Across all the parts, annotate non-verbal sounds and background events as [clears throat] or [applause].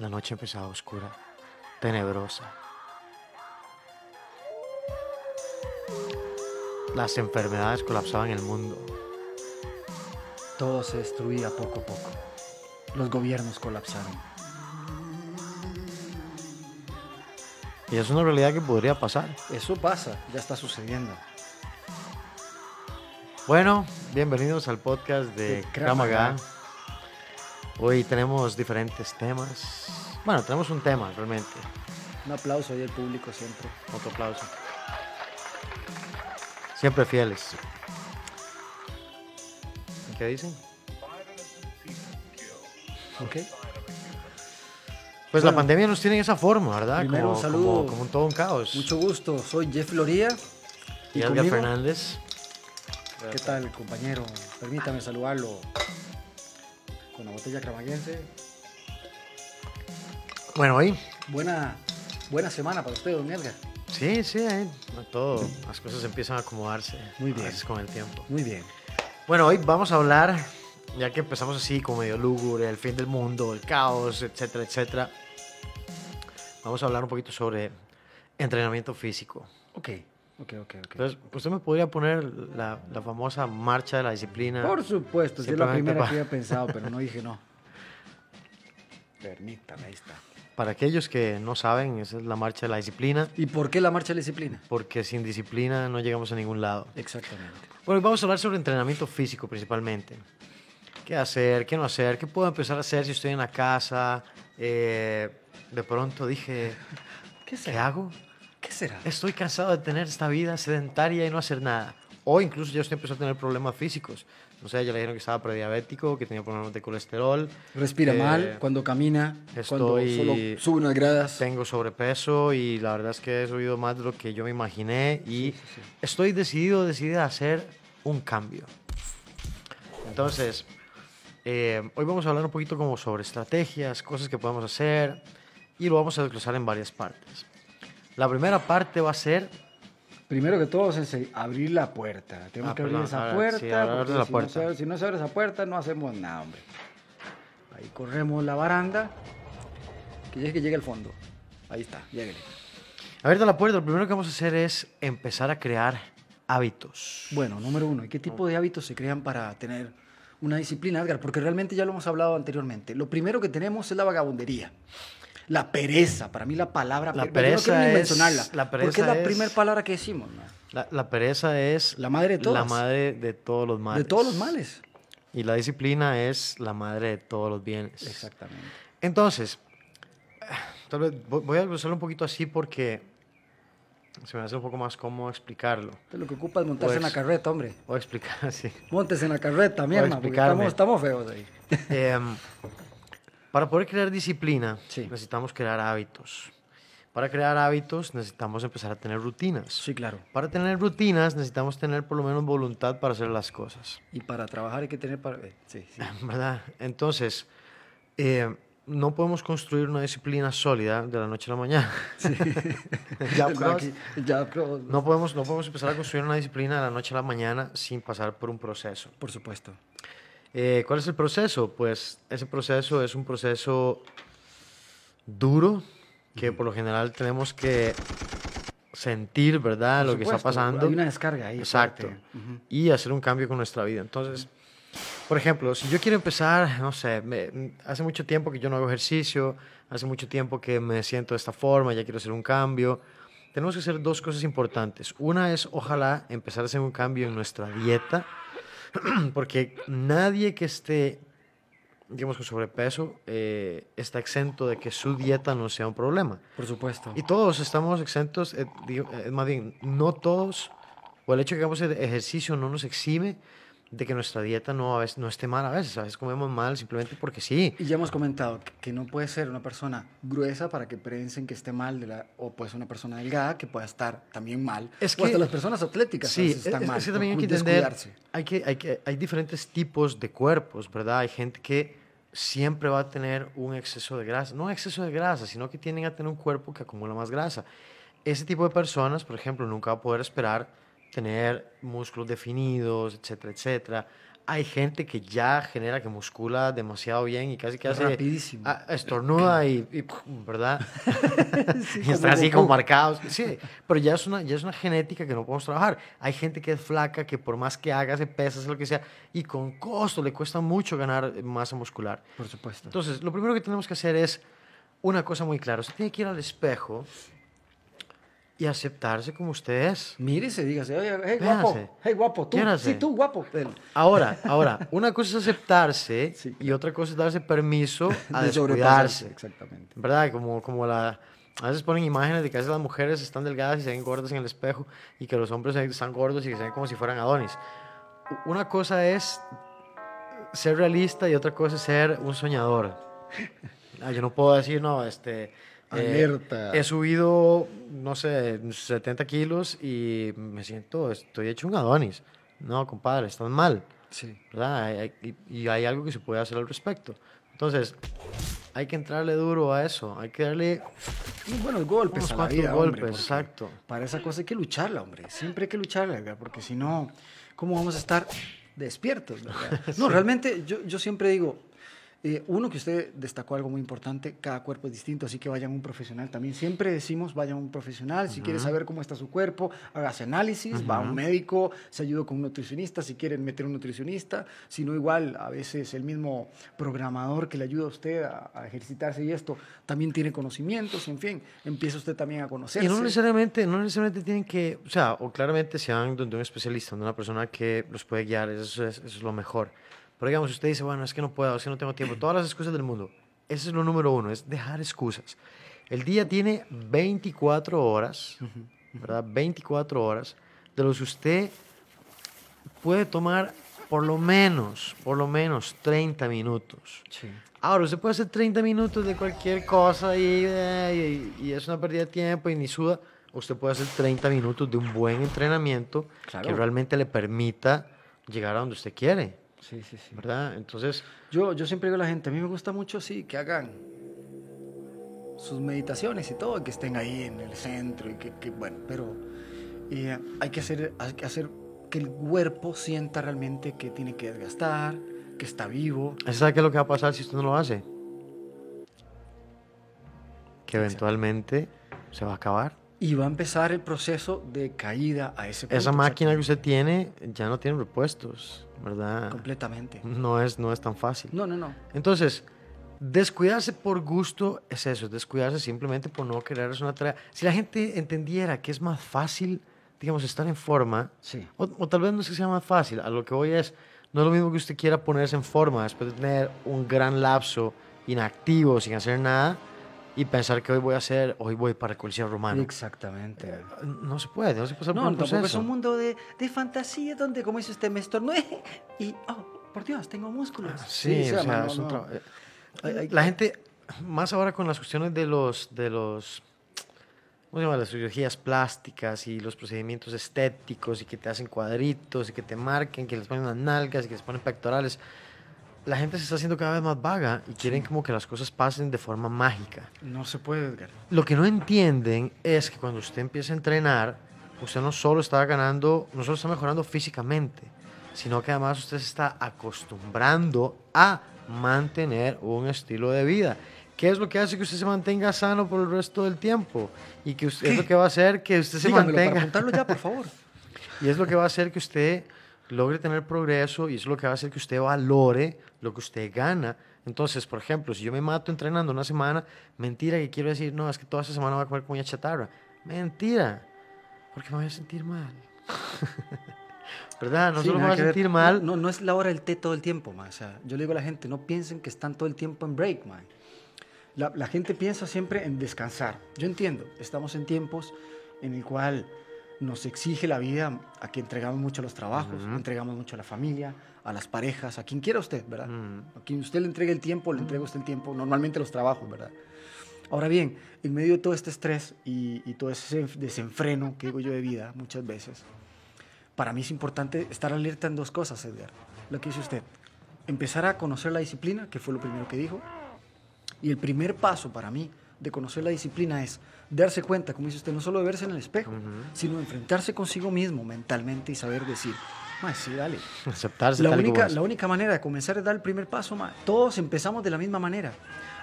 La noche empezaba oscura, tenebrosa. Las enfermedades colapsaban el mundo. Todo se destruía poco a poco. Los gobiernos colapsaron. Y es una realidad que podría pasar. Eso pasa, ya está sucediendo. Bueno, bienvenidos al podcast de De Kramaga. Maga. Hoy tenemos diferentes temas. Bueno, tenemos un tema realmente. Un aplauso ahí al público siempre. Otro aplauso. Siempre fieles. ¿Qué dicen? ¿Ok? Pues la pandemia nos tiene en esa forma, ¿verdad? Primero, como, un saludo. Como, como un todo un caos. Mucho gusto, soy Jeff Loría. y ¿Y Edgar? Fernández. ¿Qué tal, compañero? Permítame saludarlo con la botella cramaguense. Bueno, hoy. Buena, buena semana para usted, don Edgar. Sí, sí, ahí, todo. Las cosas empiezan a acomodarse. Muy bien. con el tiempo. Muy bien. Bueno, hoy vamos a hablar, ya que empezamos así como medio lúgubre, el fin del mundo, el caos, etcétera, etcétera. Vamos a hablar un poquito sobre entrenamiento físico. Ok, ok, ok, ok. Entonces, usted me podría poner la, la famosa marcha de la disciplina. Por supuesto, es la primera que había pensado, pero no [laughs] dije no. Permítame, ahí está. Para aquellos que no saben, esa es la marcha de la disciplina, ¿Y por qué la marcha de la disciplina? porque sin disciplina no llegamos a ningún lado. Exactamente. Bueno, vamos a hablar sobre entrenamiento físico principalmente. ¿Qué hacer? ¿Qué no hacer? ¿Qué puedo empezar a hacer si estoy en la casa? Eh, de pronto dije, ¿Qué ¿qué hago? ¿Qué será? Estoy cansado de tener esta vida sedentaria y no hacer nada. O incluso ya estoy empezando a tener problemas físicos. No sé, ya le dijeron que estaba prediabético, que tenía problemas de colesterol. Respira Eh, mal cuando camina, cuando estoy- solo sube unas gradas. Tengo sobrepeso y la verdad es que he subido más de lo que yo me imaginé y estoy decidido, decidido a hacer un cambio. Entonces, eh, hoy vamos a hablar un poquito como sobre estrategias, cosas que podemos hacer y lo vamos a desglosar en varias partes. La primera parte va a ser Primero que todo es abrir la puerta. Tenemos Ah, que abrir perdón, esa ver, puerta. sí, abrir la si, puerta. No si no se abre esa puerta, no hacemos nada, hombre. Ahí corremos la baranda. Que llegue que llegue al fondo. Ahí está, lléguele. abierta la puerta. Lo primero que vamos a hacer es empezar a crear hábitos. Bueno, número uno, ¿y qué tipo de hábitos se crean para tener una disciplina, Edgar? Porque realmente ya lo hemos hablado anteriormente. Lo primero que tenemos es la vagabundería. La pereza, para mí la palabra La pe- yo no quiero pereza ni es- mencionarla, la porque es pereza la primera palabra que decimos, ¿no? La, la pereza es La madre de la todas. madre de todos los males. De todos los males. Y la disciplina es la madre de todos los bienes. Exactamente. Entonces, tal vez vo- voy a desglosarlo un poquito así porque se me hace un poco más cómodo explicarlo. Lo que ocupa es montarse en la carreta, hombre. Voy a explicar [laughs] así. Montes en la carreta, mi hermano, porque estamos, estamos feos ahí. [laughs] Em, para poder crear disciplina, Sí. necesitamos crear hábitos. Para crear hábitos, necesitamos empezar a tener rutinas. Sí, claro. Para tener rutinas, necesitamos tener por lo menos voluntad para hacer las cosas. Y para trabajar hay que tener... Para... eh, Sí, sí. [laughs] ¿Verdad? Entonces, eh, no podemos construir una disciplina sólida de la noche a la mañana. [laughs] Ya, cross. Rocky, el jab cross, No podemos, no podemos empezar a construir una disciplina de la noche a la mañana sin pasar por un proceso. Por supuesto. Eh, ¿Cuál es el proceso? Pues ese proceso es un proceso duro que por lo general tenemos que sentir, ¿verdad? Por lo que está supuesto, pasando. Hay una descarga ahí. Exacto. fuerte. Ujú. Y hacer un cambio con nuestra vida. Entonces, por ejemplo, si yo quiero empezar, no sé, me- hace mucho tiempo que yo no hago ejercicio, hace mucho tiempo que me siento de esta forma, ya quiero hacer un cambio. Tenemos que hacer dos cosas importantes. Una es, ojalá, empezar a hacer un cambio en nuestra dieta, [clears throat] porque nadie que esté, digamos, con sobrepeso eh, está exento de que su dieta no sea un problema. Por supuesto. Y todos estamos exentos, eh, digo, eh, más bien, no todos, o el hecho de que hagamos ejercicio no nos exime de que nuestra dieta no, a veces, no esté mal a veces. A veces comemos mal simplemente porque sí. Y ya hemos comentado que- que no puede ser una persona gruesa para que piensen que esté mal, de la, o puede ser una persona delgada que pueda estar también mal. Es o que- hasta las personas atléticas Sí, están es- mal. es que también hay que entender, hay, que, hay, que, hay diferentes tipos de cuerpos, ¿verdad? Hay gente que siempre va a tener un exceso de grasa, no exceso de grasa, sino que tienden a tener un cuerpo que acumula más grasa. Ese tipo de personas, por ejemplo, nunca va a poder esperar tener músculos definidos, etcétera, etcétera. hay gente que ya genera que muscula demasiado bien y casi que hace Rapidísimo. ah, estornuda y, y, ¿verdad? [laughs] Sí, y están así como marcados. Sí, pero ya es una ya es una genética que no podemos trabajar. Hay gente que es flaca que por más que haga, se pesa, lo que sea y con costo le cuesta mucho ganar masa muscular. Por supuesto. Entonces, lo primero que tenemos que hacer es una cosa muy clara. Usted tiene que ir al espejo y aceptarse como usted es. Mírese, dígase, oye, hey, guapo, Véase. hey, guapo, tú, Quiérase. sí, tú, guapo. Ahora, ahora, una cosa es aceptarse [laughs] Sí, y otra cosa es darse permiso [laughs] a De descuidarse. Exactamente. ¿Verdad? Como, como la... A veces ponen imágenes de que a veces las mujeres están delgadas y se ven gordas en el espejo y que los hombres están gordos y que se ven como si fueran Adonis. Una cosa es ser realista y otra cosa es ser un soñador. [laughs] Ah, yo no puedo decir, no, este... eh, Alerta. he subido, no sé, 70 kilos y me siento, estoy hecho un Adonis. No, compadre, estás mal. Sí. ¿verdad? Y, y hay algo que se puede hacer al respecto. Entonces, hay que entrarle duro a eso, hay que darle buenos golpes a la vida, golpes, hombre, exacto. Para esa cosa hay que lucharla, hombre. Siempre hay que lucharla, Edgar, porque si no, ¿cómo vamos a estar despiertos? verdad? [laughs] No, realmente yo, yo siempre digo, eh, uno que usted destacó algo muy importante, cada cuerpo es distinto, así que vayan a un profesional también. Siempre decimos, vayan a un profesional, si quiere saber cómo está su cuerpo, hágase análisis, va a un médico, se ayuda con un nutricionista, si quieren meter un nutricionista, si no igual, a veces el mismo programador que le ayuda a usted a, a ejercitarse y esto, también tiene conocimientos, en fin, empieza usted también a conocerse. Y no necesariamente, no necesariamente tienen que, o sea, o claramente se van donde un especialista, donde una persona que los puede guiar, eso es, eso es lo mejor. Pero digamos, usted dice, bueno, es que no puedo, es que no tengo tiempo, todas las excusas del mundo. Ese es lo número uno, es dejar excusas. El día tiene 24 horas, ¿verdad? 24 horas, de los que usted puede tomar por lo menos, por lo menos 30 minutos. Sí. Ahora, usted puede hacer 30 minutos de cualquier cosa y, eh, y- y es una pérdida de tiempo y ni suda. Usted puede hacer 30 minutos de un buen entrenamiento Claro. que realmente le permita llegar a donde usted quiere, Sí, sí, sí. ¿verdad? Entonces, Yo, yo siempre digo a la gente, a mí me gusta mucho, sí, que hagan sus meditaciones y todo, que estén ahí en el centro, y que, que, bueno, pero eh, hay, que hacer, hay que hacer que el cuerpo sienta realmente que tiene que desgastar, que está vivo. ¿sabe qué es lo que va a pasar si usted no lo hace? Que eventualmente se va a acabar. Y va a empezar el proceso de caída a ese punto. Esa máquina que usted tiene ya no tiene repuestos, ¿verdad? Completamente. No es, no es tan fácil. No, no, no. Entonces, descuidarse por gusto es eso, es descuidarse simplemente por no querer hacer una tarea. Si la gente entendiera que es más fácil, digamos, estar en forma, Sí. o, o tal vez no es que sea más fácil, a lo que voy es, no es lo mismo que usted quiera ponerse en forma después de tener un gran lapso inactivo, sin hacer nada, y pensar que hoy voy a hacer, hoy voy para el Coliseo Romano. Exactamente. No se puede, no se puede No, por un es un mundo de, de fantasía donde, como dice usted, me estornude y, oh, por Dios, tengo músculos. Sí, o sea, mano, es un no. tra- eh, La gente, más ahora con las cuestiones de los, de los, ¿cómo se llama? Las cirugías plásticas y los procedimientos estéticos y que te hacen cuadritos y que te marquen, que les ponen las nalgas y que les ponen pectorales. La gente se está haciendo cada vez más vaga y quieren como que las cosas pasen de forma mágica. No se puede, Edgar. Lo que no entienden es que cuando usted empieza a entrenar, usted no solo está ganando, no solo está mejorando físicamente, sino que además usted se está acostumbrando a mantener un estilo de vida. ¿Qué es lo que hace que usted se mantenga sano por el resto del tiempo? Y que usted, es lo que va a hacer que usted se Dígamelo para mantenga. apuntarlo ya, por favor. [laughs] Y es lo que va a hacer que usted logre tener progreso y es lo que va a hacer que usted valore lo que usted gana. Entonces, por ejemplo, si yo me mato entrenando una semana, mentira que quiero decir, no, es que toda esa semana voy a comer comida chatarra. Mentira, porque me voy a sentir mal. [laughs] ¿Verdad? No Sí, solo me voy a ver. sentir mal. No, no es la hora del té todo el tiempo, man. O sea, yo le digo a la gente, no piensen que están todo el tiempo en break, man. La, la gente piensa siempre en descansar. Yo entiendo, estamos en tiempos en el cual nos exige la vida a que entregamos mucho a los trabajos, entregamos mucho a la familia, a las parejas, a quien quiera usted, ¿verdad? Mm. A quien usted le entregue el tiempo, le entrega usted el tiempo, normalmente los trabajos, ¿verdad? Ahora bien, en medio de todo este estrés y, y todo ese desenfreno que digo yo de vida muchas veces, para mí es importante estar alerta en dos cosas, Edgar. Lo que dice usted, empezar a conocer la disciplina, que fue lo primero que dijo, y el primer paso para mí de conocer la disciplina es darse cuenta, como dice usted, no solo de verse en el espejo, sino enfrentarse consigo mismo mentalmente y saber decir, Ma, sí, dale. Aceptarse La tal única, la única manera de comenzar es dar el primer paso, ma. Todos empezamos de la misma manera.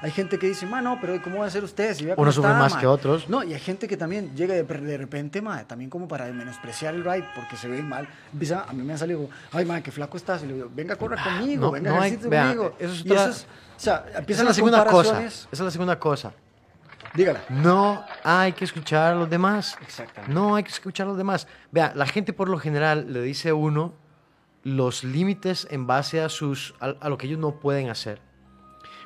Hay gente que dice, ma, no, pero ¿cómo va a ser usted? Si vea cómo Uno sufre está, más ma". que otros. No, y hay gente que también llega de, de repente, ma, también como para menospreciar el ride porque se ve mal. Empieza, a mí me han salido, ay, ma, qué flaco estás. Y le digo, venga, corra conmigo, no, venga, no hay- vea, conmigo. eso es eso o sea, Esa empiezan es la las segunda cosa. Esa es la segunda cosa. Dígala. No hay que escuchar a los demás. Exactamente. No hay que escuchar a los demás. Vea, la gente por lo general le dice a uno los límites en base a, sus, a, a lo que ellos no pueden hacer.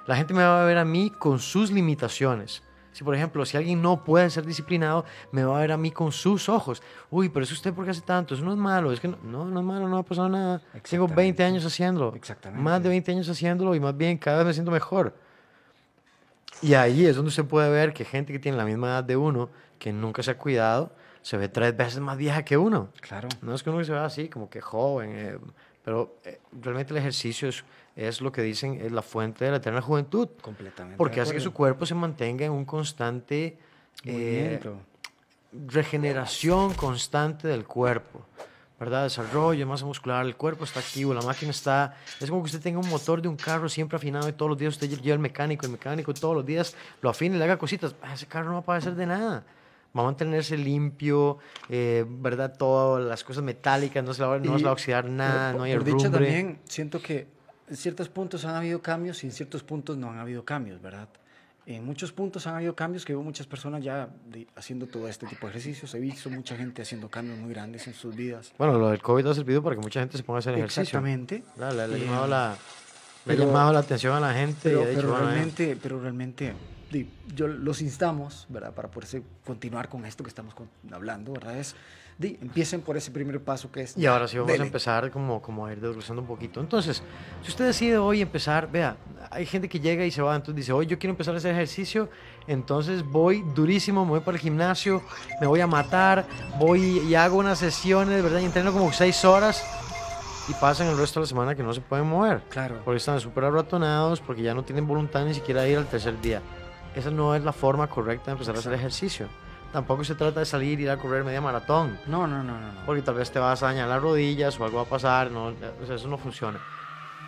La gente me va a ver a mí con sus limitaciones. Si, por ejemplo, si alguien no puede ser disciplinado, me va a ver a mí con sus ojos. Uy, pero es usted porque hace tanto. Eso no es malo. Es que no, no, no es malo, no ha pasado nada. Tengo 20 Exactamente. años haciéndolo. Exactamente. Más de 20 años haciéndolo y más bien cada vez me siento mejor. Y ahí es donde usted puede ver que gente que tiene la misma edad de uno, que nunca se ha cuidado, se ve tres veces más vieja que uno. Claro. No es que uno se vea así, como que joven, eh, pero eh, realmente el ejercicio es, es lo que dicen, es la fuente de la eterna juventud. Completamente. Porque hace que su cuerpo se mantenga en un constante eh, Movimiento. regeneración constante del cuerpo. ¿Verdad? Desarrollo, masa muscular, el cuerpo está activo, la máquina está... Es como que usted tenga un motor de un carro siempre afinado y todos los días usted lleva el mecánico, el mecánico todos los días lo afina y le haga cositas. Ah, Ese carro no va a padecer de nada. Va a mantenerse limpio, eh, ¿verdad? Todas las cosas metálicas, no se, la, va- no se va a oxidar nada, por- no hay por herrumbre. también siento que en ciertos puntos han habido cambios y en ciertos puntos no han habido cambios, ¿verdad? En muchos puntos han habido cambios que veo muchas personas ya de- haciendo todo este tipo de ejercicios. He visto mucha gente haciendo cambios muy grandes en sus vidas. Bueno, lo del COVID ha servido para que mucha gente se ponga a hacer ejercicio. Exactamente. Le, le ha Y, llamado la, le ha pero- llamado la atención a la gente Pero, dicho, pero bueno, eh, realmente, pero realmente yo los instamos, ¿verdad? Para poderse continuar con esto que estamos hablando, ¿verdad? Es, di, empiecen por ese primer paso que es... Y ahora sí vamos dele. a empezar como, como a ir desglosando un poquito. Entonces, si usted decide hoy empezar, vea, hay gente que llega y se va, entonces dice, hoy yo quiero empezar a hacer ejercicio, entonces voy durísimo, me voy para el gimnasio, me voy a matar, voy y hago unas sesiones, ¿verdad? Y entreno como seis horas y pasan el resto de la semana que no se pueden mover. Claro. Porque están súper abratonados, porque ya no tienen voluntad ni siquiera de ir al tercer día. Esa no es la forma correcta de empezar a hacer ejercicio. Tampoco se trata de salir y ir a correr media maratón. No, no, no, no. no. Porque tal vez te vas a dañar las rodillas o algo va a pasar, no, o sea, eso no funciona.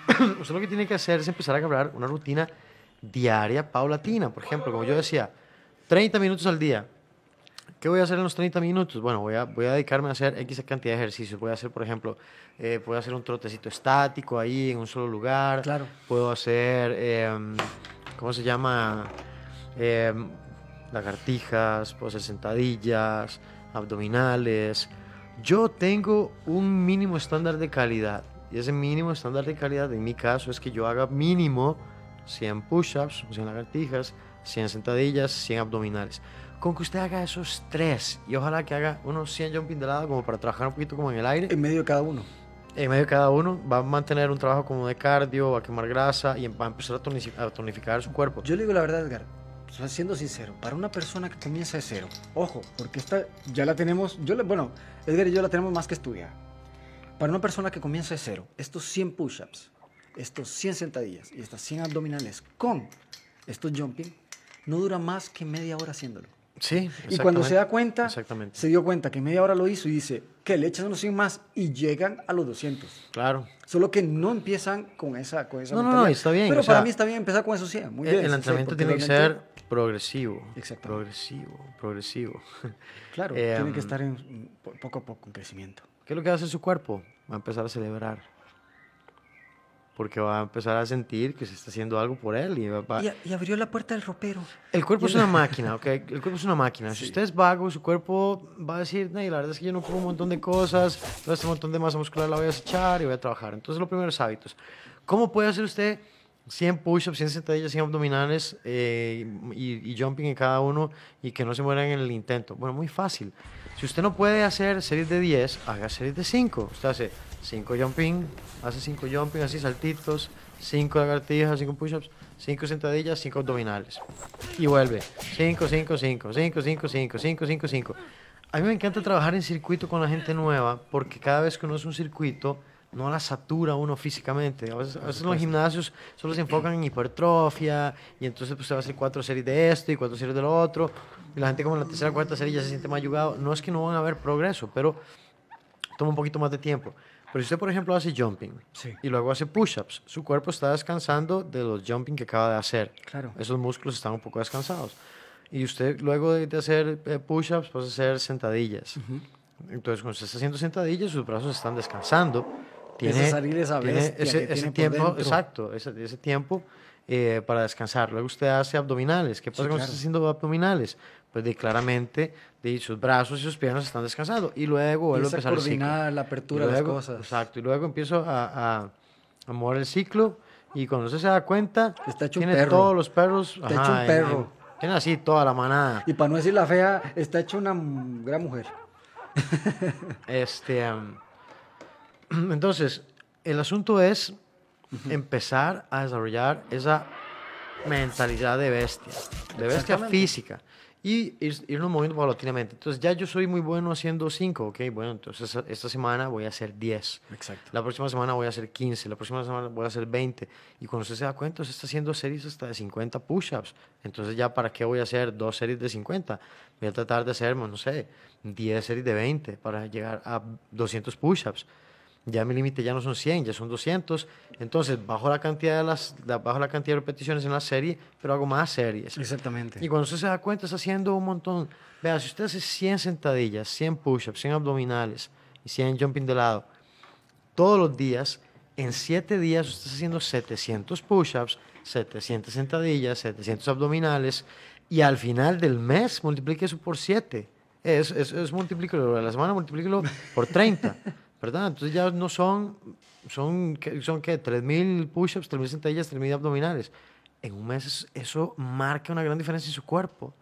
[clears throat] Usted lo que tiene que hacer es empezar a crear una rutina diaria, paulatina. Por ejemplo, como yo decía, 30 minutos al día. ¿Qué voy a hacer en los 30 minutos? Bueno, voy a, voy a dedicarme a hacer X cantidad de ejercicios. Voy a hacer, por ejemplo, eh, puedo hacer un trotecito estático ahí en un solo lugar. Claro. Puedo hacer, em, ¿cómo se llama? Em, lagartijas, puedo hacer sentadillas, abdominales. Yo tengo un mínimo estándar de calidad. Y ese mínimo estándar de calidad, en mi caso, es que yo haga mínimo 100 push-ups, 100 lagartijas, 100 sentadillas, 100 abdominales. Con que usted haga esos tres y ojalá que haga unos 100 jumping de lado como para trabajar un poquito como en el aire. En medio de cada uno. En medio de cada uno va a mantener un trabajo como de cardio, va a quemar grasa y va a empezar a, tonici- a tonificar su cuerpo. Yo le digo la verdad, Edgar, siendo sincero, para una persona que comienza de cero, ojo, porque esta ya la tenemos, yo la- bueno, Edgar y yo la tenemos más que estudiar. Para una persona que comienza de cero, estos 100 push-ups, estos 100 sentadillas y estas 100 abdominales con estos jumping, no dura más que media hora haciéndolo. Sí, Y cuando se da cuenta, Exactamente. se dio cuenta que media hora lo hizo y dice que le echan unos 100 más y llegan a los 200. Claro. Solo que no empiezan con esa, con esa No, no, no, mentalidad. está bien, Pero o para sea, mí está bien empezar con esos 100. Muy El, bien. el sí, entrenamiento porque tiene que ser progresivo. Exactamente. Progresivo, progresivo. Claro, [laughs] Eh, tiene que um, estar en, po- poco a poco en crecimiento. ¿Qué es lo que hace su cuerpo? Va a empezar a celebrar. Porque va a empezar a sentir que se está haciendo algo por él. Y va- Y, y abrió la puerta del ropero. El cuerpo Y es una máquina, ¿ok? El cuerpo es una máquina. Si usted es vago, su cuerpo va a decir, "Nay, la verdad es que yo no como un montón de cosas, todo este montón de masa muscular la voy a desechar y voy a trabajar. Entonces, los primeros hábitos. ¿Cómo puede hacer usted 100 push-ups, 100 sentadillas, 100 abdominales eh, y, y jumping en cada uno y que no se mueran en el intento? Bueno, muy fácil. Si usted no puede hacer series de 10, haga series de 5. Usted hace 5 jumping, hace 5 jumping, así saltitos, 5 lagartijas, 5 push-ups, 5 sentadillas, 5 abdominales. Y vuelve. 5, 5, 5, 5, 5, 5, 5, 5, 5. A mí me encanta trabajar en circuito con la gente nueva porque cada vez que uno hace un circuito no la satura uno físicamente. A veces, a veces los gimnasios solo se enfocan en hipertrofia y entonces pues se va a hacer cuatro series de esto y cuatro series de lo otro. Y la gente como en la tercera o cuarta serie ya se siente más ayudado. No es que no van a haber progreso, pero toma un poquito más de tiempo. Pero si usted, por ejemplo, hace jumping Sí. y luego hace push-ups, su cuerpo está descansando de los jumping que acaba de hacer. Claro. Esos músculos están un poco descansados. Y usted, luego de, hacer eh, push-ups, puede hacer sentadillas. Entonces, cuando usted está haciendo sentadillas, sus brazos están descansando. Tiene, esa tiene ese, ese tiempo, exacto, ese, ese tiempo eh, para descansar. Luego usted hace abdominales. ¿Qué pasa Sí, cuando claro. está haciendo abdominales? Pues de claramente de sus brazos y sus piernas están descansando. Y luego vuelve a empezar el coordinar la Y apertura de las luego- cosas. Exacto. Y luego empiezo a, a, a mover el ciclo. Y cuando usted se da cuenta, Está hecho un tiene perro. todos los perros. Está hecho un en- perro. en- tiene así toda la manada. Y para no decir la fea, está hecho una gran mujer. Este, am, [clears throat] entonces, el asunto es empezar a desarrollar esa mentalidad de bestia, de bestia física y ir, irnos moviendo paulatinamente. Entonces, ya yo soy muy bueno haciendo 5, ok, bueno, entonces esta semana voy a hacer 10. Exacto. La próxima semana voy a hacer 15, la próxima semana voy a hacer 20. Y cuando usted se da cuenta, usted está haciendo series hasta de 50 push-ups. Entonces, ¿ya para qué voy a hacer dos series de 50? Voy a tratar de hacer, no sé, 10 series de 20 para llegar a 200 push-ups. Ya mi límite ya no son 100, ya son 200. Entonces, bajo la cantidad de, las, la- bajo la cantidad de repeticiones en la serie, pero hago más series. Exactamente. Y cuando usted se da cuenta, está haciendo un montón. Vea, si usted hace 100 sentadillas, 100 push-ups, 100 abdominales y 100 jumping de lado, todos los días, en 7 días usted está haciendo 700 push-ups, 700 sentadillas, 700 abdominales y al final del mes multiplique eso por 7. Es, es, es multiplíquelo, a la semana multiplíquelo por 30, [laughs] ¿verdad? Entonces ya no son, son, son ¿qué? 3.000 push-ups, 3.000 sentadillas, 3.000 abdominales. En un mes es- eso marca una gran diferencia en su cuerpo.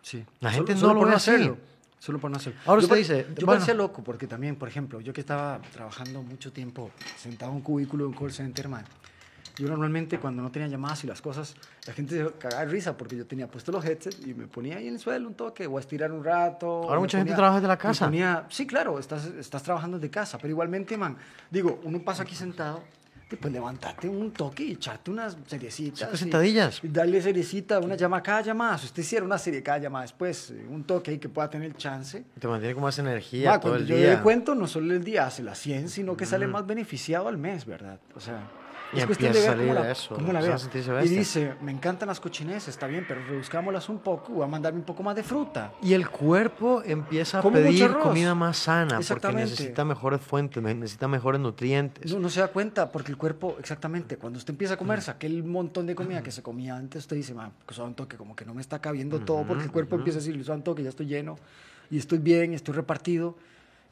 Sí. La Solo- gente no solo lo ve así. hacerlo. Solo por no hacerlo. Ahora Yo usted dice, Yo bueno. parecía loco porque también, por ejemplo, yo que estaba trabajando mucho tiempo sentado en un cubículo de un call center, man. Yo normalmente cuando no tenía llamadas y las cosas, la gente se cagaba de risa porque yo tenía puesto los headsets y me ponía ahí en el suelo un toque o a estirar un rato. Ahora mucha gente ponía- trabaja desde la casa. ponía- sí, claro, estás, estás trabajando desde casa, pero igualmente, man, digo, uno pasa aquí sentado, después levantarte un toque y echarte unas seriecitas. Y- sentadillas. y darle seriecita, una llamada cada llamada. Si usted hiciera una serie cada llamada después, eh, un toque ahí que pueda tener chance. Te mantiene con más energía todo cuando el yo día. le cuento, no solo el día hace las 100, sino que sale más beneficiado al mes, ¿verdad? O sea, Y es cuestión de ver cómo la, eso, cómo la veas. Y dice, me encantan las cochineses, está bien, pero reduzcámoslas un poco, voy a mandarme un poco más de fruta. Y el cuerpo empieza a Como pedir comida más sana porque necesita mejores fuentes, necesita mejores nutrientes. No, no se da cuenta porque el cuerpo, exactamente, cuando usted empieza a comerse aquel montón de comida que se comía antes, usted dice, "Ma, pues, un toque, como que no me está cabiendo todo, porque el cuerpo empieza a decir, un toque, ya estoy lleno, y estoy bien, y estoy repartido,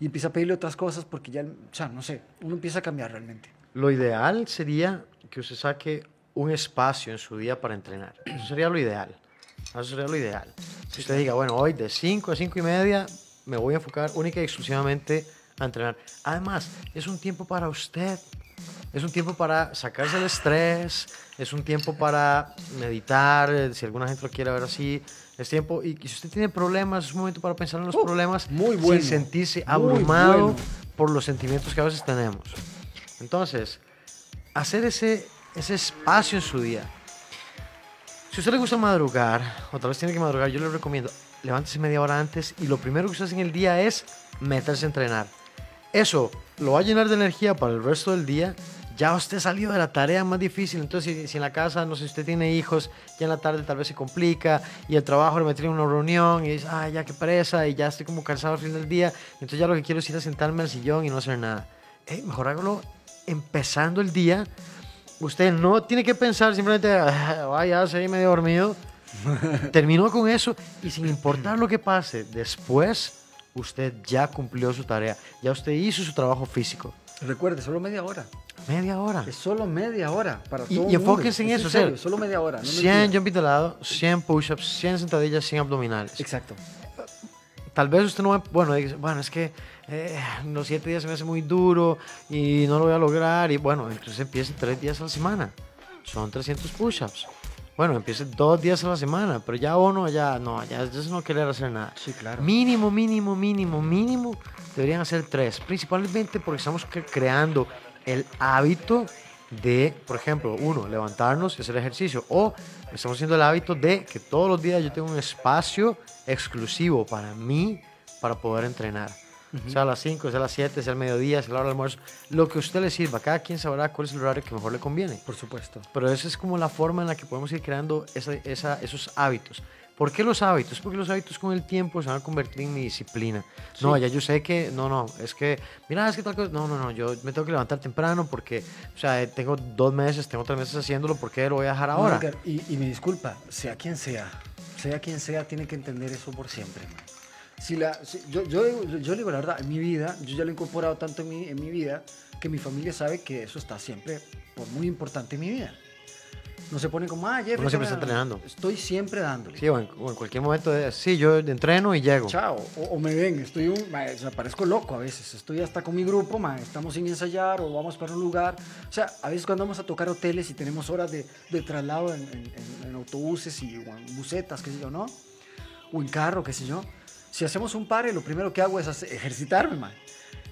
y empieza a pedirle otras cosas porque ya, o sea, no sé, uno empieza a cambiar realmente. Lo ideal sería que usted saque un espacio en su día para entrenar. Eso sería lo ideal. Eso sería lo ideal. Si usted diga, bueno, hoy de 5 a 5 y media me voy a enfocar única y exclusivamente a entrenar. Además, es un tiempo para usted. Es un tiempo para sacarse el estrés. Es un tiempo para meditar, eh, si alguna gente lo quiere ver así. Es tiempo, y, si usted tiene problemas, es un momento para pensar en los problemas muy bueno. sin sentirse abrumado bueno. por los sentimientos que a veces tenemos. Entonces, hacer ese, ese espacio en su día. Si a usted le gusta madrugar, o tal vez tiene que madrugar, yo le recomiendo, levántese media hora antes y lo primero que usted hace en el día es meterse a entrenar. Eso lo va a llenar de energía para el resto del día. Ya usted salió de la tarea más difícil, entonces si, en la casa, no sé si usted tiene hijos, ya en la tarde tal vez se complica y el trabajo le metieron en una reunión y dice, ay, ya qué presa y ya estoy como cansado al fin del día, entonces ya lo que quiero es ir a sentarme al sillón y no hacer nada. Ey, mejor hágalo empezando el día. Usted no tiene que pensar simplemente, "Ah, vaya, seguí medio dormido. [laughs] Terminó con eso y sin importar lo que pase después, usted ya cumplió su tarea. Ya usted hizo su trabajo físico. Recuerde, solo media hora. Media hora. Es solo media hora para Y- todo y enfóquense en Es eso, serio, serio. solo media hora. no 100 mentira. jumping de lado, 100 push-ups, 100 sentadillas, 100 abdominales. Exacto. Tal vez usted no va, bueno, dice, bueno, es que eh, los 7 días se me hace muy duro y no lo voy a lograr. Y bueno, entonces empiece 3 días a la semana. Son 300 push-ups. Bueno, empiece 2 días a la semana, pero ya uno, ya no, ya, ya es no querer hacer nada. Sí, claro. Mínimo, mínimo, mínimo, mínimo, deberían hacer 3. Principalmente porque estamos cre- creando el hábito de, por ejemplo, uno, levantarnos y hacer ejercicio. O estamos haciendo el hábito de que todos los días yo tengo un espacio exclusivo para mí para poder entrenar. sea a las 5, sea a las 7, sea al mediodía, sea a la hora del almuerzo, lo que a usted le sirva. Cada quien sabrá cuál es el horario que mejor le conviene. Por supuesto. Pero esa es como la forma en la que podemos ir creando esa, esa, esos hábitos. ¿Por qué los hábitos? Porque los hábitos con el tiempo se van a convertir en mi disciplina. No, ya yo sé que, no, no, es que, mira, es que tal cosa, no, no, no, yo me tengo que levantar temprano porque, o sea, tengo dos meses, tengo tres meses haciéndolo, ¿por qué lo voy a dejar ahora? y, y, me disculpa, sea quien sea, sea quien sea, tiene que entender eso por siempre. Si la, yo, yo, yo, digo la verdad, en mi vida, yo ya lo he incorporado tanto en mi, en mi vida que mi familia sabe que eso está siempre por muy importante en mi vida. No se pone como, ah, Jeff. Uno siempre está entrenando. Estoy siempre dándole. Sí, o en, cualquier momento, de, sí, yo entreno y llego. Chao. O, me ven, estoy un, o sea, parezco loco a veces. Estoy hasta con mi grupo, ma, estamos sin ensayar o vamos para un lugar. O sea, a veces cuando vamos a tocar hoteles y tenemos horas de, de traslado en, en, autobuses y, o en busetas, qué sé yo, ¿no? O en carro, qué sé yo. Si hacemos un pare, lo primero que hago es ejercitarme, man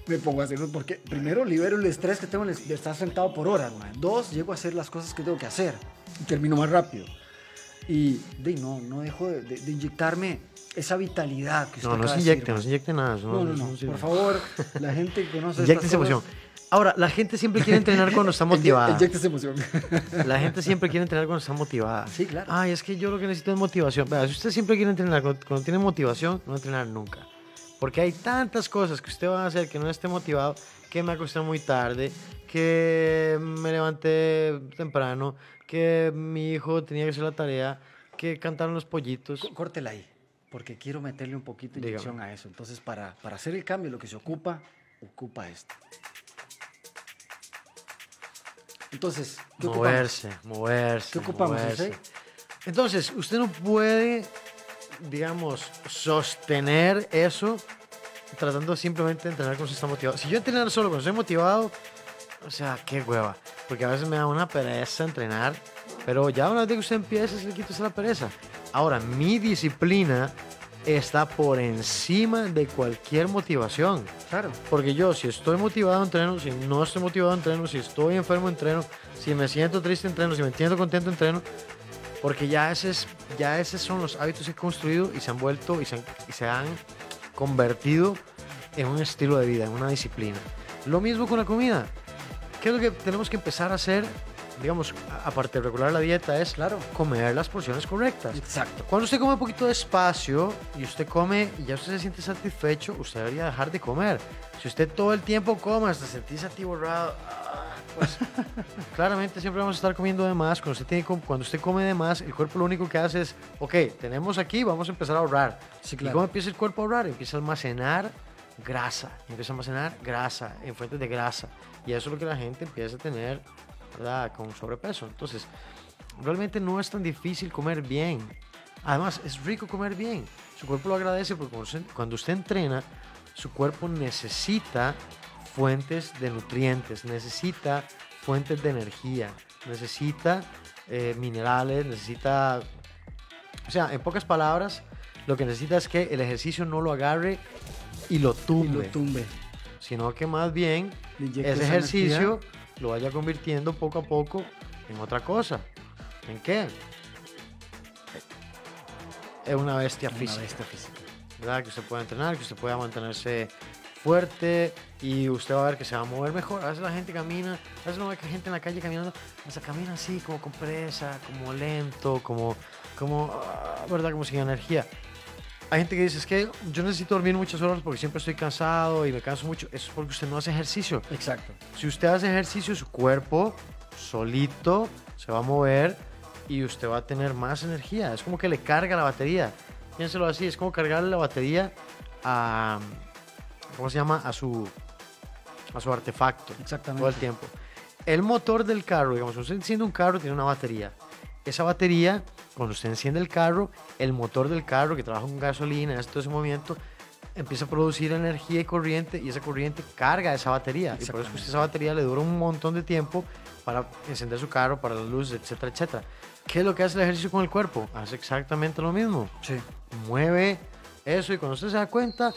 me pongo a hacerlo porque primero libero el estrés que tengo de estar sentado por horas, man. Dos, llego a hacer las cosas que tengo que hacer y termino más rápido. Y de, no, no dejo de, de, inyectarme esa vitalidad que usted No, no se inyecte, no se inyecte nada. No, no, no. por favor, la gente que conoce. [laughs] Inyecte emoción. Ahora, la gente siempre quiere entrenar cuando está [laughs] motivada. Inyecte emoción. La [laughs] gente siempre quiere entrenar cuando está motivada. Sí, claro. Ay, es que yo lo que necesito es motivación. Vea, si usted siempre quiere entrenar cuando, tiene motivación, no va a entrenar nunca. Porque hay tantas cosas que usted va a hacer que no esté motivado, que me acosté muy tarde, que me levanté temprano, que mi hijo tenía que hacer la tarea, que cantaron los pollitos. Córtela ahí, porque quiero meterle un poquito de inyección a eso. Entonces, para, para hacer el cambio, lo que se ocupa, ocupa esto. Entonces, ¿qué moverse, ocupamos? moverse. ¿Qué ocupamos? Entonces, usted no puede, digamos, sostener eso tratando simplemente de entrenar cuando se está motivado. Si yo entrenar solo cuando estoy motivado, o sea, qué hueva. Porque a veces me da una pereza entrenar. Pero ya una vez que usted empieza, se le quita la pereza. Ahora, mi disciplina está por encima de cualquier motivación. Claro. Porque yo, si estoy motivado, entreno. Si no estoy motivado, entreno. Si estoy enfermo, entreno. Si me siento triste, entreno. Si me siento contento, entreno. Porque ya, ese ya esos son los hábitos que he construido y se han vuelto y se y se han convertido en un estilo de vida, en una disciplina. Lo mismo con la comida. ¿Qué es lo que tenemos que empezar a hacer? Digamos, aparte de regular la dieta, es claro. comer las porciones correctas. Exacto. Cuando usted come un poquito despacio y usted come y ya usted se siente satisfecho, usted debería dejar de comer. Si usted todo el tiempo come hasta sentirse atiborrado, pues claramente siempre vamos a estar comiendo de más. Cuando usted, tiene, cuando usted come de más, el cuerpo lo único que hace es, ok, tenemos aquí, vamos a empezar a ahorrar. Sí, claro. ¿Y cómo empieza el cuerpo a ahorrar? Empieza a almacenar grasa, empieza a almacenar grasa en fuentes de grasa. Y eso es lo que la gente empieza a tener, ¿verdad? Con sobrepeso. Entonces, realmente no es tan difícil comer bien. Además, es rico comer bien. Su cuerpo lo agradece porque cuando usted entrena, su cuerpo necesita fuentes de nutrientes, necesita fuentes de energía, necesita eh, minerales, necesita... O sea, en pocas palabras, lo que necesita es que el ejercicio no lo agarre y lo tumbe. lo tumbe. Sino que más bien ese ejercicio lo vaya convirtiendo poco a poco en otra cosa. ¿En qué? Es una bestia física. Una bestia física. ¿Verdad? Que usted pueda entrenar, que usted pueda mantenerse fuerte y usted va a ver que se va a mover mejor. A veces la gente camina, a veces no ve que gente en la calle caminando, o sea, camina así, como con presa, como lento, como, como, ah, ¿verdad? Como sin energía. Hay gente que dice, es que yo necesito dormir muchas horas porque siempre estoy cansado y me canso mucho. Eso es porque usted no hace ejercicio. Exacto. Si usted hace ejercicio, su cuerpo solito se va a mover y usted va a tener más energía. Es como que le carga la batería. Piénselo así, es como cargarle la batería a, ¿cómo se llama? A su, a su artefacto. Exactamente. Todo el tiempo. El motor del carro, digamos, usted enciende un carro, tiene una batería. Esa batería cuando usted enciende el carro, el motor del carro que trabaja con gasolina, todo ese movimiento, empieza a producir energía y corriente y esa corriente carga esa batería. Y por eso esa batería le dura un montón de tiempo para encender su carro, para las luces, etcétera, etcétera. ¿Qué es lo que hace el ejercicio con el cuerpo? Hace exactamente lo mismo. Sí. Mueve eso y cuando usted se da cuenta,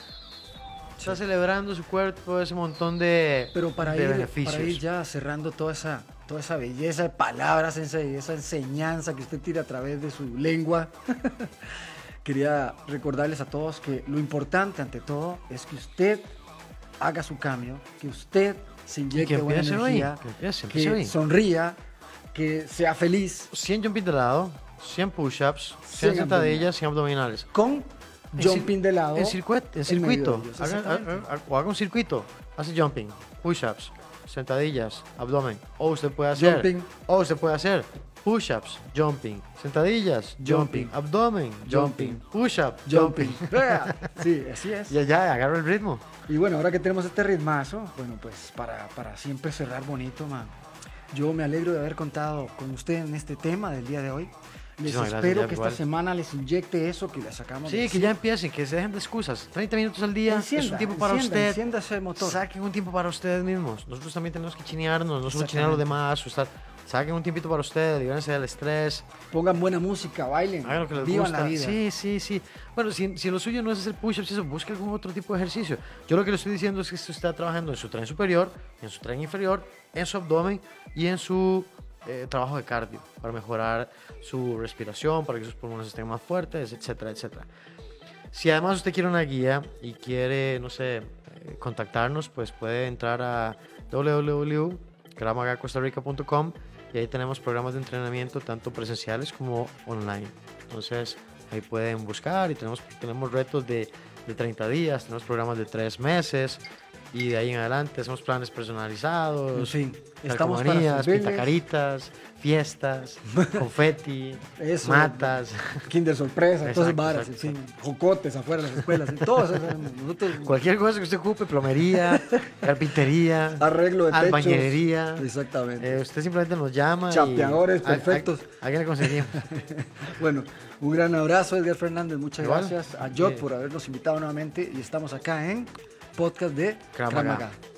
está celebrando su cuerpo ese montón de, Pero para de ir, beneficios. Para ir ya cerrando toda esa, toda esa belleza de palabras, esa, enseñanza que usted tira a través de su lengua, [laughs] quería recordarles a todos que lo importante ante todo es que usted haga su cambio, que usted se inyecte que buena energía, que empiece, empiece que ahí. sonría, que sea feliz 100 jumping de lado, 100 push-ups, 100 100 sentadillas, 100 abdominales. con jumping de lado. En, circuit- en circuito. Haga- o haga un circuito. Hace jumping, push-ups, sentadillas, abdomen. O usted puede hacer. Jumping. O usted puede hacer push-ups, jumping, sentadillas, jumping, Jumping. abdomen, jumping, Jumping. push-up, Jumping. [laughs] sí, así es. Ya, ya, agarra el ritmo. Y bueno, ahora que tenemos este ritmazo, bueno, pues para, para siempre cerrar bonito, man. Yo me alegro de haber contado con usted en este tema del día de hoy. Les Muchísimas espero que igual. esta semana les inyecte eso que le sacamos. Sí, que ya empiecen, que se dejen de excusas. 30 minutos al día es un tiempo para encienda, usted. Encienda ese motor. Saquen un tiempo para ustedes mismos. Nosotros también tenemos que chinearnos, no solo chinear a los demás. o estar- Saquen un tiempito para ustedes, libérense del estrés, Pongan buena música, bailen. hagan lo que les vivan gusta. la vida. Sí, sí, sí. Bueno, si, si lo suyo no es hacer push-ups, eso, busque algún otro tipo de ejercicio. Yo lo que le estoy diciendo es que usted está trabajando en su tren superior, en su tren inferior, en su abdomen y en su eh, trabajo de cardio para mejorar su respiración, para que sus pulmones estén más fuertes, etcétera, etcétera. Si además usted quiere una guía y quiere, no sé, eh, contactarnos, pues puede entrar a www.gramagacostarrica.com y ahí tenemos programas de entrenamiento tanto presenciales como online. Entonces ahí pueden buscar y tenemos, tenemos retos de, de 30 días, tenemos programas de 3 meses y de ahí en adelante hacemos planes personalizados. En fin, estamos para pintacaritas, fiestas, [laughs] confeti, Eso. matas. Kinder sorpresa, todas Exacto, varas, exacto, en fin, jocotes afuera de las escuelas, y todo eso. hacemos. Nosotros, [laughs] Cualquier cosa que usted ocupe, plomería, [laughs] carpintería, arreglo de techos. albañilería. Exactamente. eh, usted simplemente nos llama. y- Chapeadores a- perfectos. A, quién le conseguimos. Bueno, un gran abrazo, Edgar Fernández. Muchas Igual. gracias a Jot por habernos invitado nuevamente y estamos acá en podcast de Krav Maga.